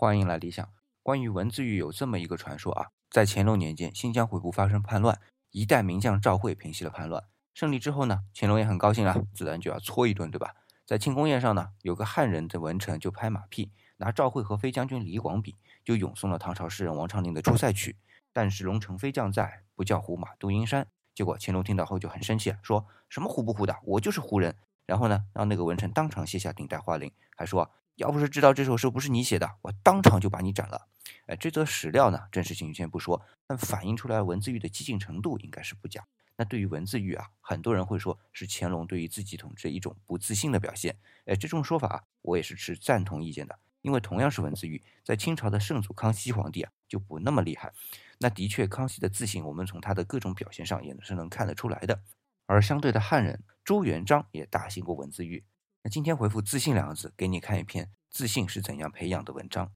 欢迎来理想。关于文字狱有这么一个传说啊，在乾隆年间，新疆回部发生叛乱，一代名将赵惠平息了叛乱。胜利之后呢，乾隆也很高兴啊，自然就要搓一顿，对吧？在庆功宴上呢，有个汉人的文臣就拍马屁，拿赵惠和飞将军李广比，就咏诵了唐朝诗人王昌龄的《出塞曲》。但是龙城飞将在，不教胡马度阴山。结果乾隆听到后就很生气，说什么胡不胡的，我就是胡人。然后呢，让那个文臣当场卸下顶戴花翎，还说要不是知道这首诗不是你写的，我当场就把你斩了。哎，这则史料呢，真实性先不说，但反映出来文字狱的激进程度应该是不假。那对于文字狱啊，很多人会说是乾隆对于自己统治一种不自信的表现。哎，这种说法啊，我也是持赞同意见的。因为同样是文字狱，在清朝的圣祖康熙皇帝啊，就不那么厉害。那的确，康熙的自信，我们从他的各种表现上也是能看得出来的。而相对的汉人朱元璋也大兴过文字狱。那今天回复“自信”两个字，给你看一篇自信是怎样培养的文章。